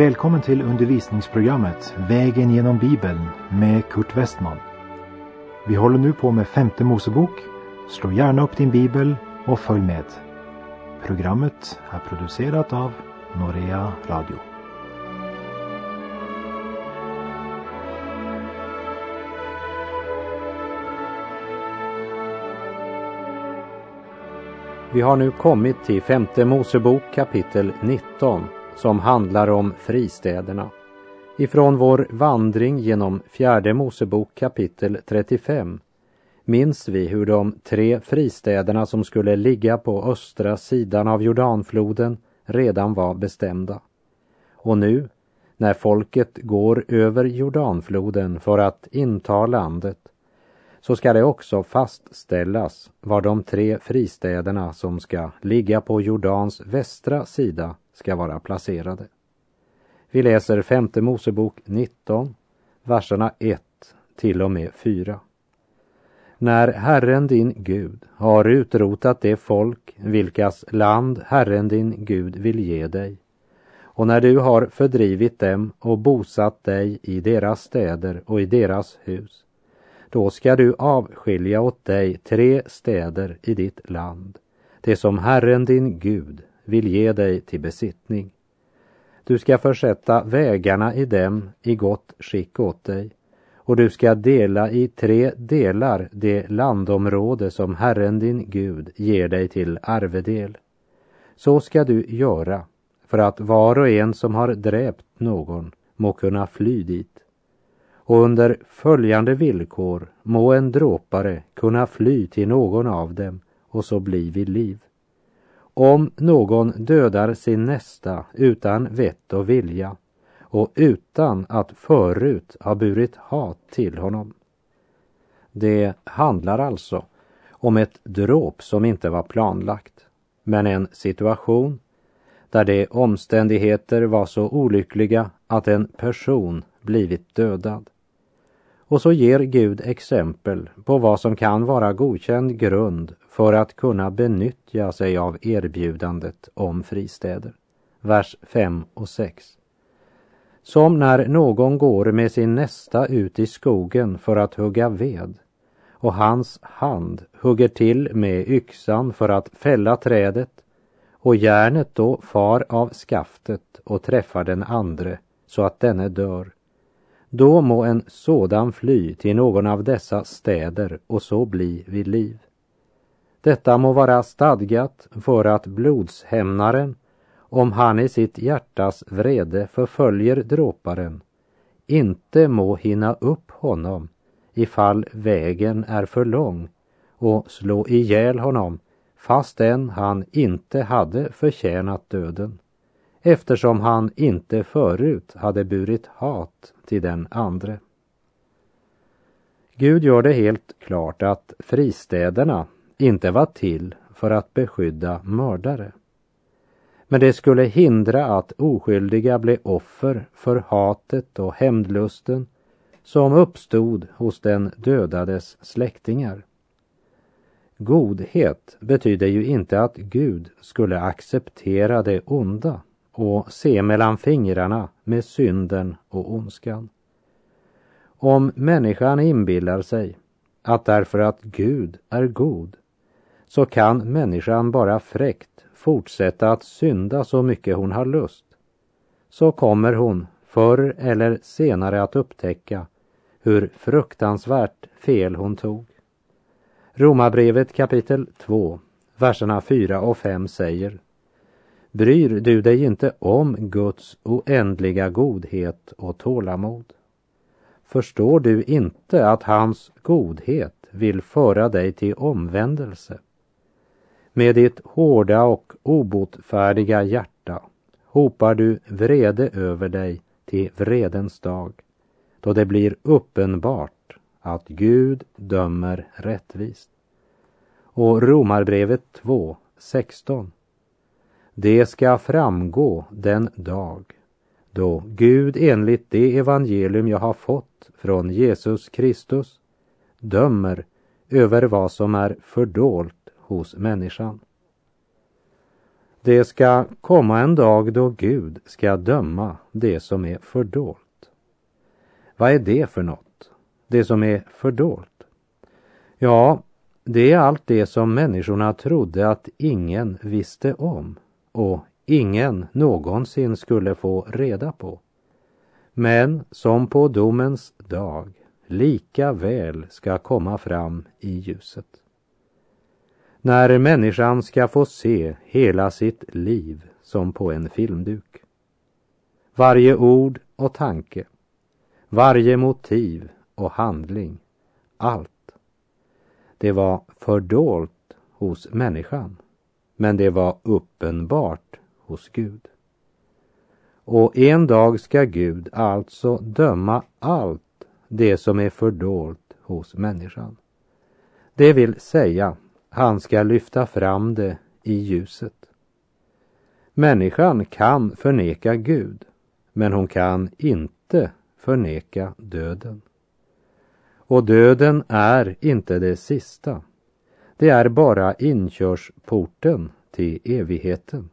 Välkommen till undervisningsprogrammet Vägen genom Bibeln med Kurt Westman. Vi håller nu på med femte Mosebok. Slå gärna upp din bibel och följ med. Programmet är producerat av Norea Radio. Vi har nu kommit till femte Mosebok kapitel 19 som handlar om fristäderna. Ifrån vår vandring genom fjärde Mosebok kapitel 35 minns vi hur de tre fristäderna som skulle ligga på östra sidan av Jordanfloden redan var bestämda. Och nu, när folket går över Jordanfloden för att inta landet, så ska det också fastställas var de tre fristäderna som ska ligga på Jordans västra sida ska vara placerade. Vi läser femte Mosebok 19, verserna 1 till och med 4. När Herren din Gud har utrotat det folk vilkas land Herren din Gud vill ge dig och när du har fördrivit dem och bosatt dig i deras städer och i deras hus då ska du avskilja åt dig tre städer i ditt land, det som Herren din Gud vill ge dig till besittning. Du ska försätta vägarna i dem i gott skick åt dig och du ska dela i tre delar det landområde som Herren din Gud ger dig till arvedel. Så ska du göra för att var och en som har dräpt någon må kunna fly dit. Och under följande villkor må en dråpare kunna fly till någon av dem och så bli vid liv. Om någon dödar sin nästa utan vett och vilja och utan att förut ha burit hat till honom. Det handlar alltså om ett dråp som inte var planlagt, men en situation där de omständigheter var så olyckliga att en person blivit dödad. Och så ger Gud exempel på vad som kan vara godkänd grund för att kunna benyttja sig av erbjudandet om fristäder. Vers 5 och 6. Som när någon går med sin nästa ut i skogen för att hugga ved och hans hand hugger till med yxan för att fälla trädet och järnet då far av skaftet och träffar den andre så att denne dör. Då må en sådan fly till någon av dessa städer och så bli vid liv. Detta må vara stadgat för att blodshämnaren, om han i sitt hjärtas vrede förföljer dråparen, inte må hinna upp honom ifall vägen är för lång och slå ihjäl honom fastän han inte hade förtjänat döden eftersom han inte förut hade burit hat till den andre. Gud gör det helt klart att fristäderna inte var till för att beskydda mördare. Men det skulle hindra att oskyldiga blev offer för hatet och hämndlusten som uppstod hos den dödades släktingar. Godhet betyder ju inte att Gud skulle acceptera det onda och se mellan fingrarna med synden och ondskan. Om människan inbillar sig att därför att Gud är god så kan människan bara fräckt fortsätta att synda så mycket hon har lust, så kommer hon förr eller senare att upptäcka hur fruktansvärt fel hon tog. Romarbrevet kapitel 2, verserna 4 och 5 säger Bryr du dig inte om Guds oändliga godhet och tålamod? Förstår du inte att hans godhet vill föra dig till omvändelse? Med ditt hårda och obotfärdiga hjärta hopar du vrede över dig till vredens dag, då det blir uppenbart att Gud dömer rättvist. Och Romarbrevet 2, 16. Det ska framgå den dag då Gud enligt det evangelium jag har fått från Jesus Kristus dömer över vad som är fördolt hos människan. Det ska komma en dag då Gud ska döma det som är fördolt. Vad är det för något? Det som är fördolt? Ja, det är allt det som människorna trodde att ingen visste om och ingen någonsin skulle få reda på. Men som på domens dag lika väl ska komma fram i ljuset. När människan ska få se hela sitt liv som på en filmduk. Varje ord och tanke, varje motiv och handling, allt. Det var fördolt hos människan, men det var uppenbart hos Gud. Och en dag ska Gud alltså döma allt det som är fördolt hos människan. Det vill säga, han ska lyfta fram det i ljuset. Människan kan förneka Gud, men hon kan inte förneka döden. Och döden är inte det sista. Det är bara inkörsporten till evigheten.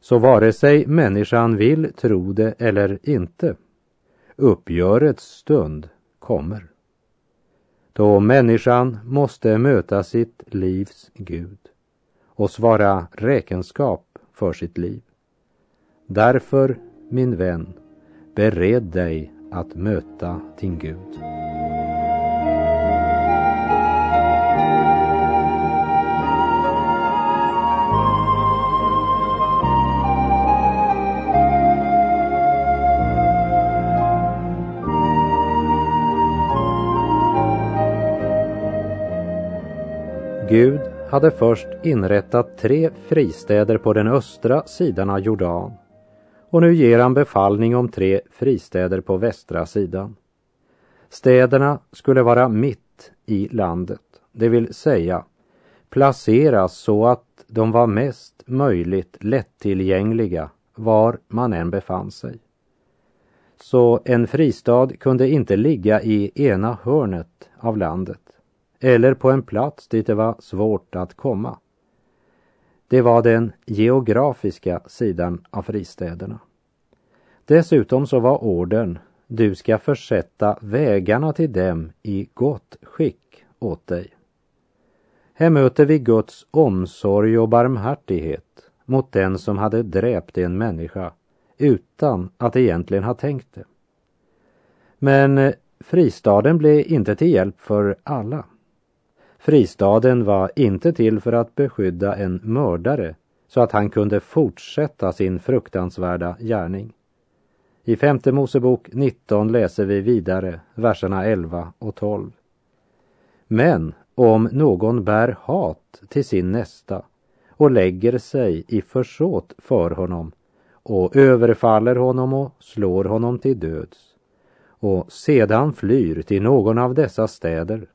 Så vare sig människan vill tro det eller inte, uppgörets stund kommer. Då människan måste möta sitt livs Gud och svara räkenskap för sitt liv. Därför, min vän, bered dig att möta din Gud. Gud hade först inrättat tre fristäder på den östra sidan av Jordan och nu ger han befallning om tre fristäder på västra sidan. Städerna skulle vara mitt i landet, det vill säga placeras så att de var mest möjligt lättillgängliga var man än befann sig. Så en fristad kunde inte ligga i ena hörnet av landet eller på en plats dit det var svårt att komma. Det var den geografiska sidan av fristäderna. Dessutom så var orden du ska försätta vägarna till dem i gott skick åt dig. Här möter vi Guds omsorg och barmhärtighet mot den som hade dräpt en människa utan att egentligen ha tänkt det. Men eh, fristaden blev inte till hjälp för alla. Fristaden var inte till för att beskydda en mördare så att han kunde fortsätta sin fruktansvärda gärning. I femte Mosebok 19 läser vi vidare verserna 11 och 12. Men om någon bär hat till sin nästa och lägger sig i försåt för honom och överfaller honom och slår honom till döds och sedan flyr till någon av dessa städer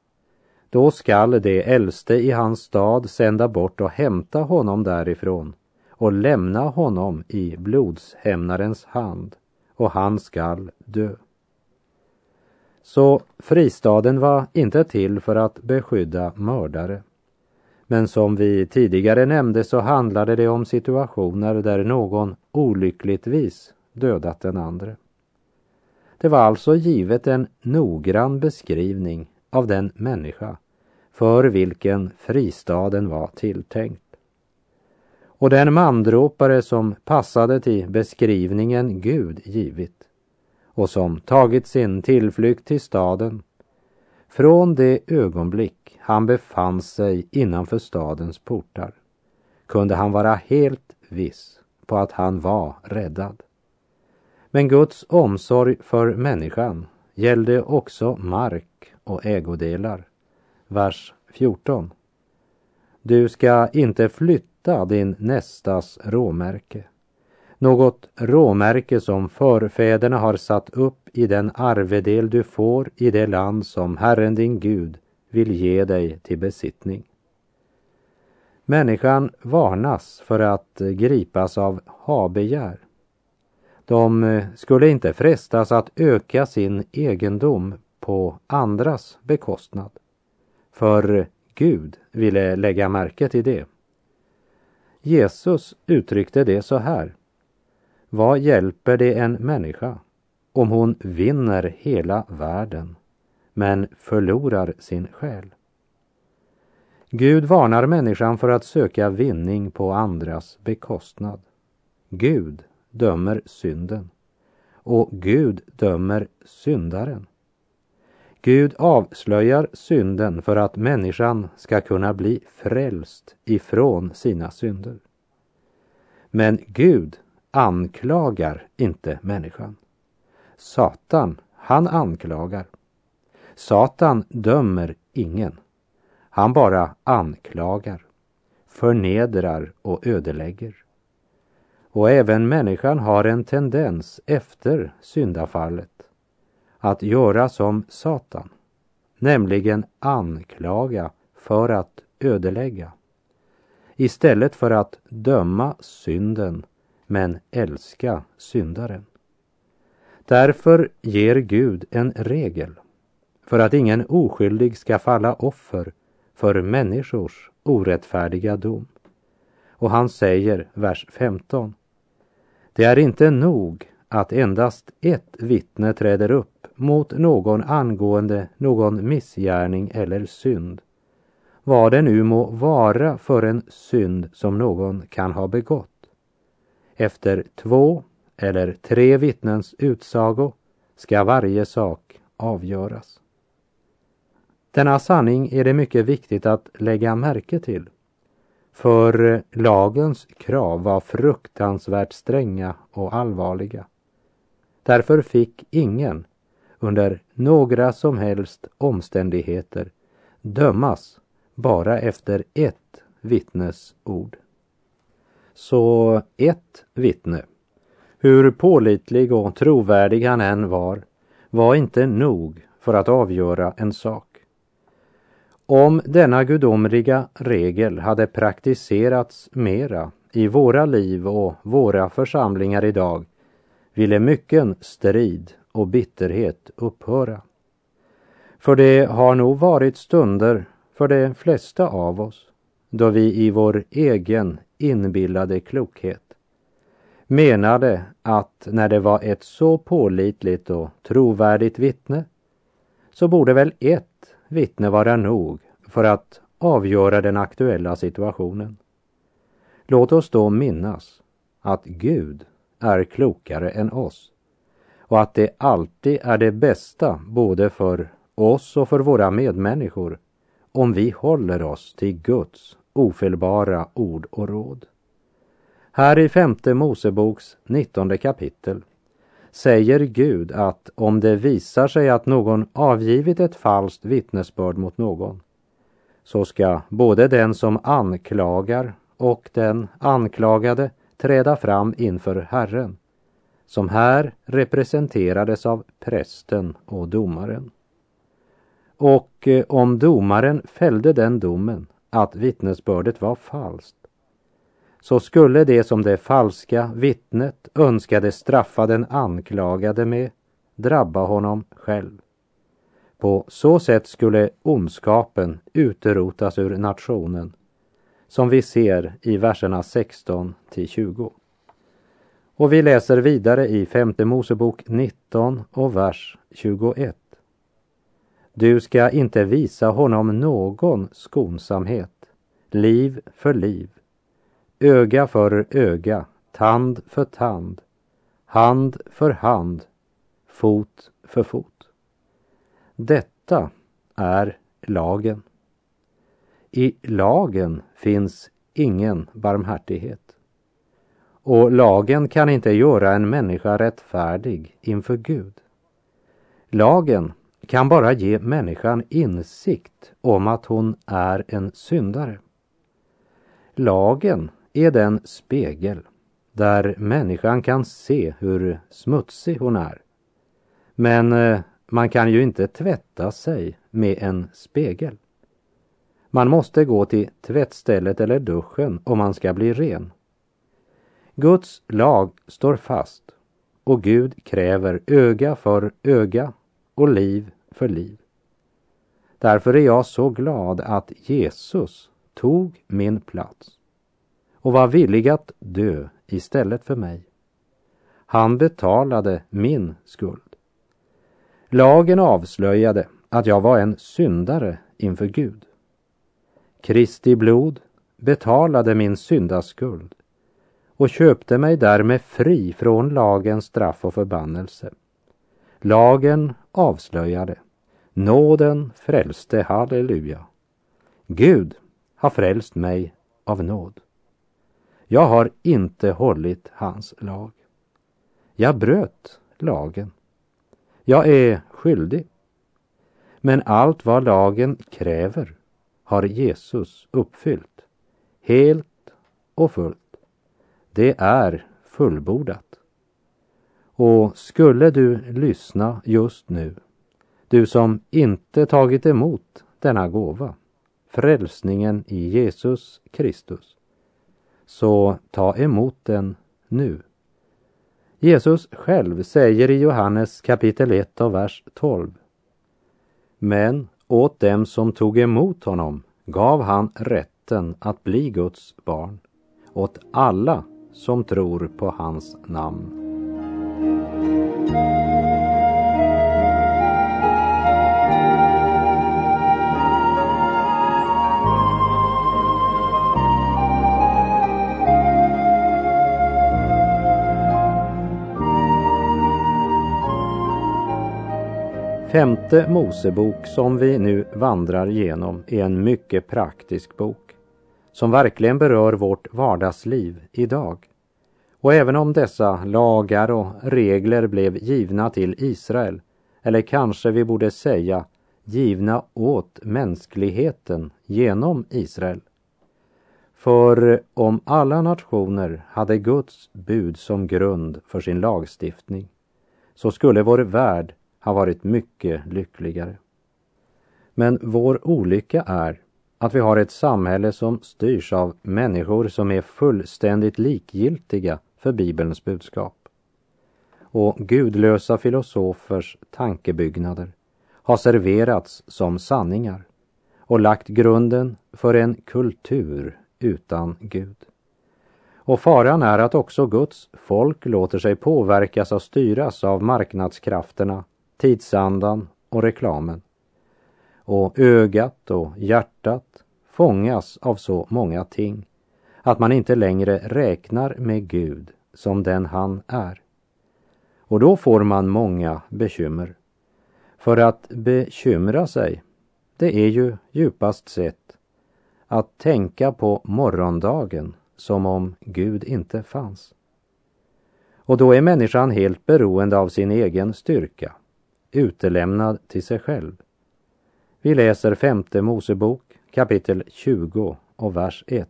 då skall det äldste i hans stad sända bort och hämta honom därifrån och lämna honom i blodshämnarens hand och han skall dö. Så fristaden var inte till för att beskydda mördare. Men som vi tidigare nämnde så handlade det om situationer där någon olyckligtvis dödat den andre. Det var alltså givet en noggrann beskrivning av den människa för vilken fristaden var tilltänkt. Och den mandropare som passade till beskrivningen Gud givit och som tagit sin tillflykt till staden från det ögonblick han befann sig innanför stadens portar kunde han vara helt viss på att han var räddad. Men Guds omsorg för människan gällde också mark och ägodelar vers 14. Du ska inte flytta din nästas råmärke. Något råmärke som förfäderna har satt upp i den arvedel du får i det land som Herren din Gud vill ge dig till besittning. Människan varnas för att gripas av habegär De skulle inte frestas att öka sin egendom på andras bekostnad. För Gud ville lägga märke till det. Jesus uttryckte det så här. Vad hjälper det en människa om hon vinner hela världen men förlorar sin själ? Gud varnar människan för att söka vinning på andras bekostnad. Gud dömer synden och Gud dömer syndaren. Gud avslöjar synden för att människan ska kunna bli frälst ifrån sina synder. Men Gud anklagar inte människan. Satan, han anklagar. Satan dömer ingen. Han bara anklagar, förnedrar och ödelägger. Och även människan har en tendens efter syndafallet att göra som Satan, nämligen anklaga för att ödelägga. Istället för att döma synden men älska syndaren. Därför ger Gud en regel för att ingen oskyldig ska falla offer för människors orättfärdiga dom. Och han säger, vers 15. Det är inte nog att endast ett vittne träder upp mot någon angående någon missgärning eller synd, vad det nu må vara för en synd som någon kan ha begått. Efter två eller tre vittnens utsago ska varje sak avgöras. Denna sanning är det mycket viktigt att lägga märke till. För lagens krav var fruktansvärt stränga och allvarliga. Därför fick ingen under några som helst omständigheter dömas bara efter ett vittnes ord. Så ett vittne, hur pålitlig och trovärdig han än var, var inte nog för att avgöra en sak. Om denna gudomliga regel hade praktiserats mera i våra liv och våra församlingar idag ville mycken strid och bitterhet upphöra. För det har nog varit stunder för de flesta av oss då vi i vår egen inbillade klokhet menade att när det var ett så pålitligt och trovärdigt vittne så borde väl ett vittne vara nog för att avgöra den aktuella situationen. Låt oss då minnas att Gud är klokare än oss och att det alltid är det bästa både för oss och för våra medmänniskor om vi håller oss till Guds ofelbara ord och råd. Här i femte Moseboks nittonde kapitel säger Gud att om det visar sig att någon avgivit ett falskt vittnesbörd mot någon så ska både den som anklagar och den anklagade träda fram inför Herren, som här representerades av prästen och domaren. Och eh, om domaren fällde den domen att vittnesbördet var falskt, så skulle det som det falska vittnet önskade straffa den anklagade med drabba honom själv. På så sätt skulle ondskapen utrotas ur nationen som vi ser i verserna 16 till 20. Och vi läser vidare i femte Mosebok 19 och vers 21. Du ska inte visa honom någon skonsamhet, liv för liv, öga för öga, tand för tand, hand för hand, fot för fot. Detta är lagen. I lagen finns ingen barmhärtighet. Och lagen kan inte göra en människa rättfärdig inför Gud. Lagen kan bara ge människan insikt om att hon är en syndare. Lagen är den spegel där människan kan se hur smutsig hon är. Men eh, man kan ju inte tvätta sig med en spegel. Man måste gå till tvättstället eller duschen om man ska bli ren. Guds lag står fast och Gud kräver öga för öga och liv för liv. Därför är jag så glad att Jesus tog min plats och var villig att dö istället för mig. Han betalade min skuld. Lagen avslöjade att jag var en syndare inför Gud. Kristi blod betalade min syndaskuld och köpte mig därmed fri från lagens straff och förbannelse. Lagen avslöjade, nåden frälste, halleluja. Gud har frälst mig av nåd. Jag har inte hållit hans lag. Jag bröt lagen. Jag är skyldig. Men allt vad lagen kräver har Jesus uppfyllt, helt och fullt. Det är fullbordat. Och skulle du lyssna just nu, du som inte tagit emot denna gåva, frälsningen i Jesus Kristus, så ta emot den nu. Jesus själv säger i Johannes kapitel 1 och vers 12. Men åt dem som tog emot honom gav han rätten att bli Guds barn, åt alla som tror på hans namn. Femte Mosebok som vi nu vandrar genom är en mycket praktisk bok som verkligen berör vårt vardagsliv idag. Och även om dessa lagar och regler blev givna till Israel, eller kanske vi borde säga givna åt mänskligheten genom Israel. För om alla nationer hade Guds bud som grund för sin lagstiftning så skulle vår värld ha varit mycket lyckligare. Men vår olycka är att vi har ett samhälle som styrs av människor som är fullständigt likgiltiga för Bibelns budskap. Och gudlösa filosofers tankebyggnader har serverats som sanningar och lagt grunden för en kultur utan Gud. Och faran är att också Guds folk låter sig påverkas och styras av marknadskrafterna tidsandan och reklamen. Och ögat och hjärtat fångas av så många ting att man inte längre räknar med Gud som den han är. Och då får man många bekymmer. För att bekymra sig, det är ju djupast sett att tänka på morgondagen som om Gud inte fanns. Och då är människan helt beroende av sin egen styrka utelämnad till sig själv. Vi läser femte Mosebok kapitel 20 och vers 1.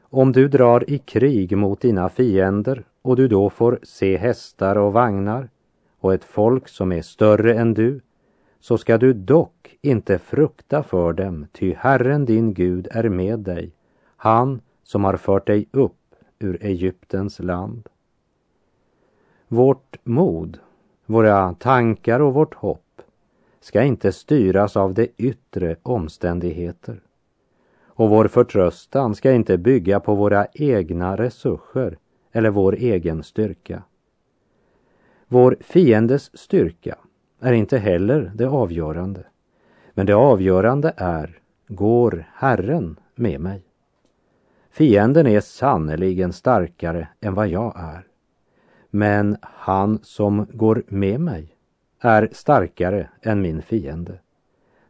Om du drar i krig mot dina fiender och du då får se hästar och vagnar och ett folk som är större än du, så ska du dock inte frukta för dem, ty Herren din Gud är med dig, han som har fört dig upp ur Egyptens land. Vårt mod våra tankar och vårt hopp ska inte styras av de yttre omständigheter. Och vår förtröstan ska inte bygga på våra egna resurser eller vår egen styrka. Vår fiendes styrka är inte heller det avgörande. Men det avgörande är, går Herren med mig? Fienden är sannerligen starkare än vad jag är. Men han som går med mig är starkare än min fiende.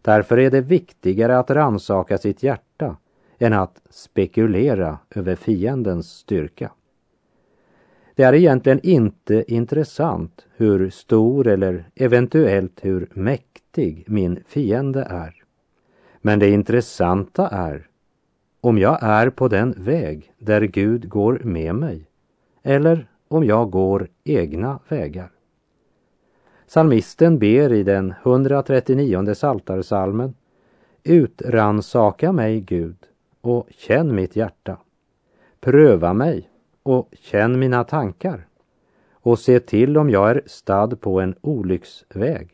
Därför är det viktigare att ransaka sitt hjärta än att spekulera över fiendens styrka. Det är egentligen inte intressant hur stor eller eventuellt hur mäktig min fiende är. Men det intressanta är om jag är på den väg där Gud går med mig eller om jag går egna vägar. Salmisten ber i den 139 saltarsalmen Utransaka mig, Gud, och känn mitt hjärta. Pröva mig och känn mina tankar och se till om jag är stad på en olycksväg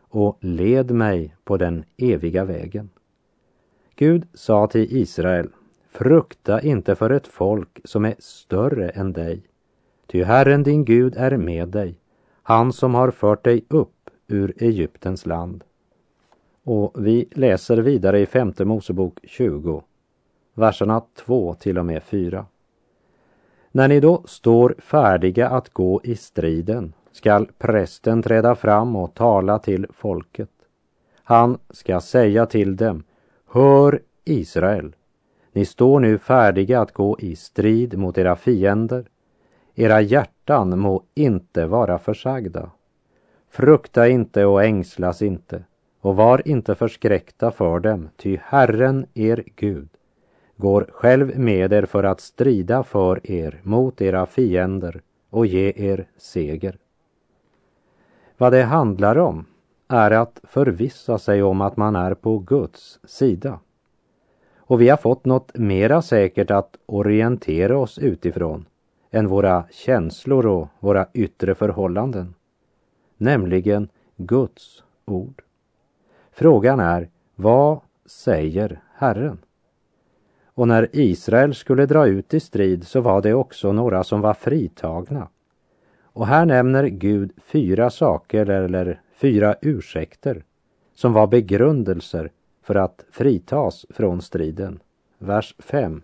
och led mig på den eviga vägen. Gud sa till Israel, frukta inte för ett folk som är större än dig, ty Herren din Gud är med dig, han som har fört dig upp ur Egyptens land. Och vi läser vidare i femte Mosebok 20, verserna 2 till och med 4. När ni då står färdiga att gå i striden skall prästen träda fram och tala till folket. Han ska säga till dem, hör Israel, ni står nu färdiga att gå i strid mot era fiender. Era hjärtan må inte vara försagda. Frukta inte och ängslas inte och var inte förskräckta för dem, ty Herren, er Gud, går själv med er för att strida för er mot era fiender och ge er seger. Vad det handlar om är att förvissa sig om att man är på Guds sida. Och vi har fått något mera säkert att orientera oss utifrån än våra känslor och våra yttre förhållanden, nämligen Guds ord. Frågan är, vad säger Herren? Och när Israel skulle dra ut i strid så var det också några som var fritagna. Och här nämner Gud fyra saker eller fyra ursäkter som var begrundelser för att fritas från striden. Vers 5.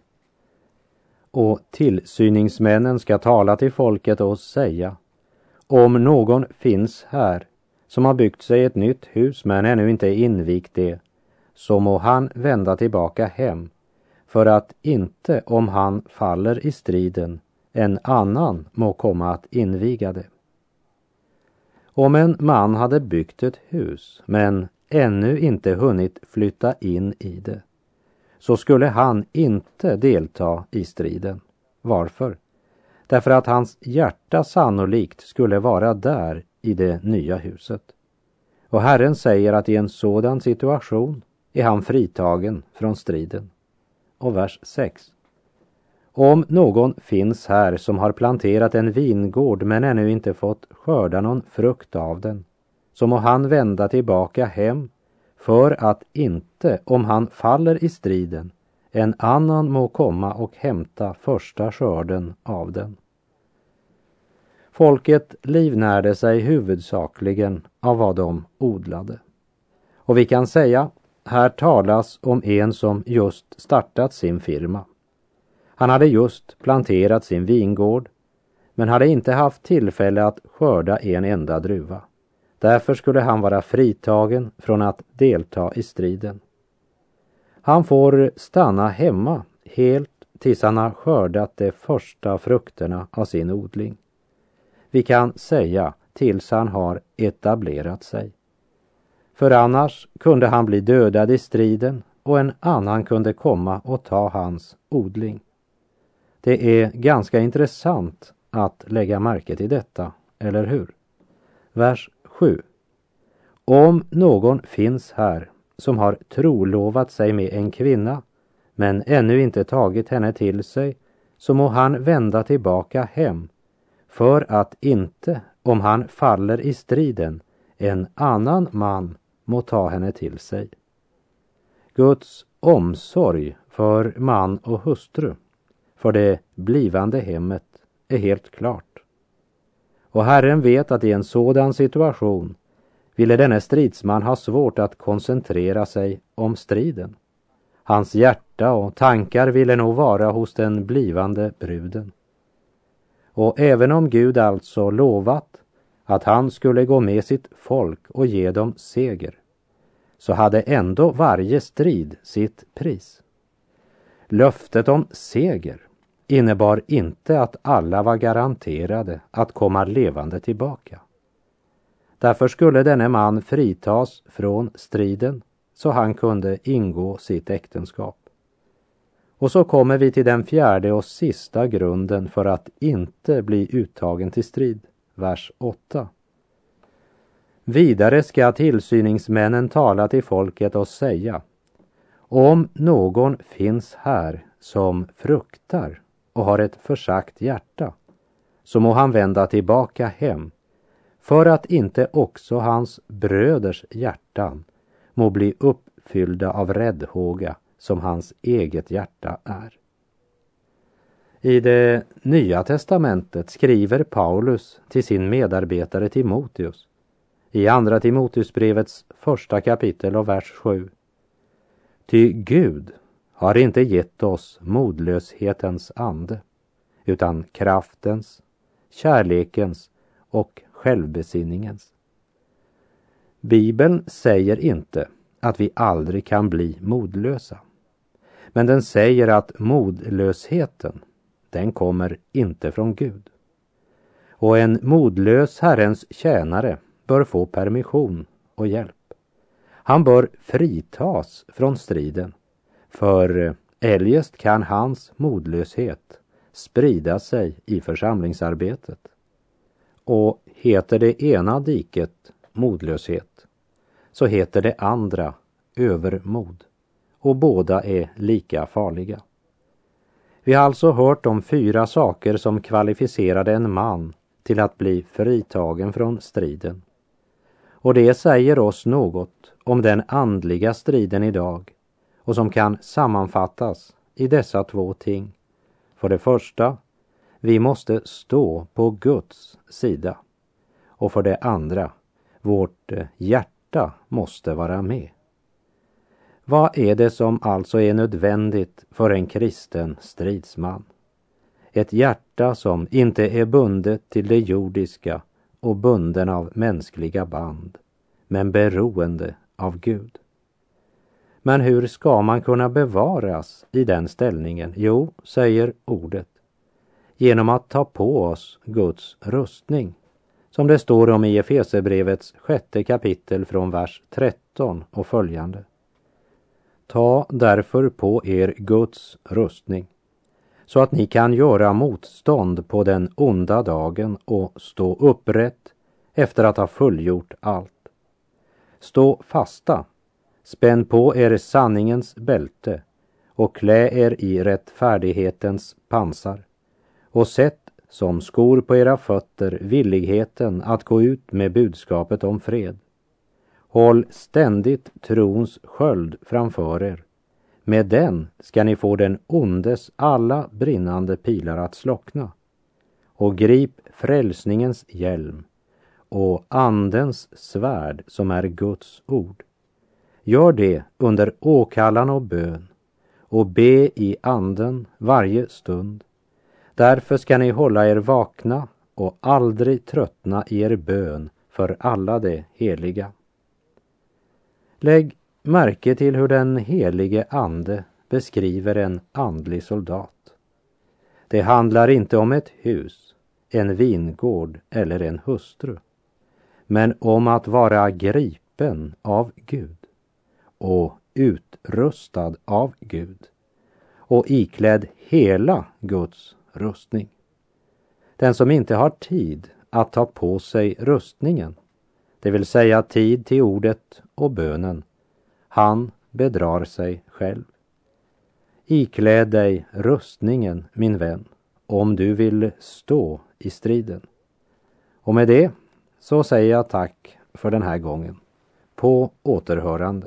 Och tillsyningsmännen ska tala till folket och säga om någon finns här som har byggt sig ett nytt hus men ännu inte invigt det så må han vända tillbaka hem för att inte om han faller i striden en annan må komma att inviga det. Om en man hade byggt ett hus men ännu inte hunnit flytta in i det så skulle han inte delta i striden. Varför? Därför att hans hjärta sannolikt skulle vara där i det nya huset. Och Herren säger att i en sådan situation är han fritagen från striden och vers 6. Om någon finns här som har planterat en vingård men ännu inte fått skörda någon frukt av den, så må han vända tillbaka hem för att inte, om han faller i striden, en annan må komma och hämta första skörden av den. Folket livnärde sig huvudsakligen av vad de odlade. Och vi kan säga här talas om en som just startat sin firma. Han hade just planterat sin vingård men hade inte haft tillfälle att skörda en enda druva. Därför skulle han vara fritagen från att delta i striden. Han får stanna hemma helt tills han har skördat de första frukterna av sin odling. Vi kan säga tills han har etablerat sig. För annars kunde han bli dödad i striden och en annan kunde komma och ta hans odling. Det är ganska intressant att lägga märke till detta, eller hur? Vers 7. Om någon finns här som har trolovat sig med en kvinna men ännu inte tagit henne till sig så må han vända tillbaka hem för att inte, om han faller i striden, en annan man må ta henne till sig. Guds omsorg för man och hustru, för det blivande hemmet, är helt klart. Och Herren vet att i en sådan situation ville denne stridsman ha svårt att koncentrera sig om striden. Hans hjärta och tankar ville nog vara hos den blivande bruden. Och även om Gud alltså lovat att han skulle gå med sitt folk och ge dem seger, så hade ändå varje strid sitt pris. Löftet om seger innebar inte att alla var garanterade att komma levande tillbaka. Därför skulle denne man fritas från striden så han kunde ingå sitt äktenskap. Och så kommer vi till den fjärde och sista grunden för att inte bli uttagen till strid, vers 8. Vidare ska tillsyningsmännen tala till folket och säga om någon finns här som fruktar och har ett försagt hjärta så må han vända tillbaka hem för att inte också hans bröders hjärtan må bli uppfyllda av räddhåga som hans eget hjärta är. I det Nya testamentet skriver Paulus till sin medarbetare Timoteus i Andra Timoteusbrevets första kapitel och vers 7. Ty Gud har inte gett oss modlöshetens ande utan kraftens, kärlekens och självbesinningens. Bibeln säger inte att vi aldrig kan bli modlösa. Men den säger att modlösheten, den kommer inte från Gud. Och en modlös Herrens tjänare bör få permission och hjälp. Han bör fritas från striden, för eh, eljest kan hans modlöshet sprida sig i församlingsarbetet. Och heter det ena diket modlöshet så heter det andra övermod och båda är lika farliga. Vi har alltså hört om fyra saker som kvalificerade en man till att bli fritagen från striden. Och det säger oss något om den andliga striden idag och som kan sammanfattas i dessa två ting. För det första, vi måste stå på Guds sida. Och för det andra, vårt eh, hjärta måste vara med. Vad är det som alltså är nödvändigt för en kristen stridsman? Ett hjärta som inte är bundet till det jordiska och bunden av mänskliga band, men beroende av Gud. Men hur ska man kunna bevaras i den ställningen? Jo, säger ordet, genom att ta på oss Guds rustning, som det står om i Efesebrevets sjätte kapitel från vers 13 och följande. Ta därför på er Guds rustning så att ni kan göra motstånd på den onda dagen och stå upprätt efter att ha fullgjort allt. Stå fasta, spänn på er sanningens bälte och klä er i rättfärdighetens pansar och sätt som skor på era fötter villigheten att gå ut med budskapet om fred. Håll ständigt trons sköld framför er. Med den ska ni få den ondes alla brinnande pilar att slockna. Och grip frälsningens hjälm och andens svärd som är Guds ord. Gör det under åkallan och bön och be i anden varje stund. Därför ska ni hålla er vakna och aldrig tröttna i er bön för alla de heliga. Lägg märke till hur den helige ande beskriver en andlig soldat. Det handlar inte om ett hus, en vingård eller en hustru, men om att vara gripen av Gud och utrustad av Gud och iklädd hela Guds rustning. Den som inte har tid att ta på sig rustningen det vill säga tid till ordet och bönen. Han bedrar sig själv. Ikläd dig rustningen, min vän, om du vill stå i striden. Och med det så säger jag tack för den här gången. På återhörande.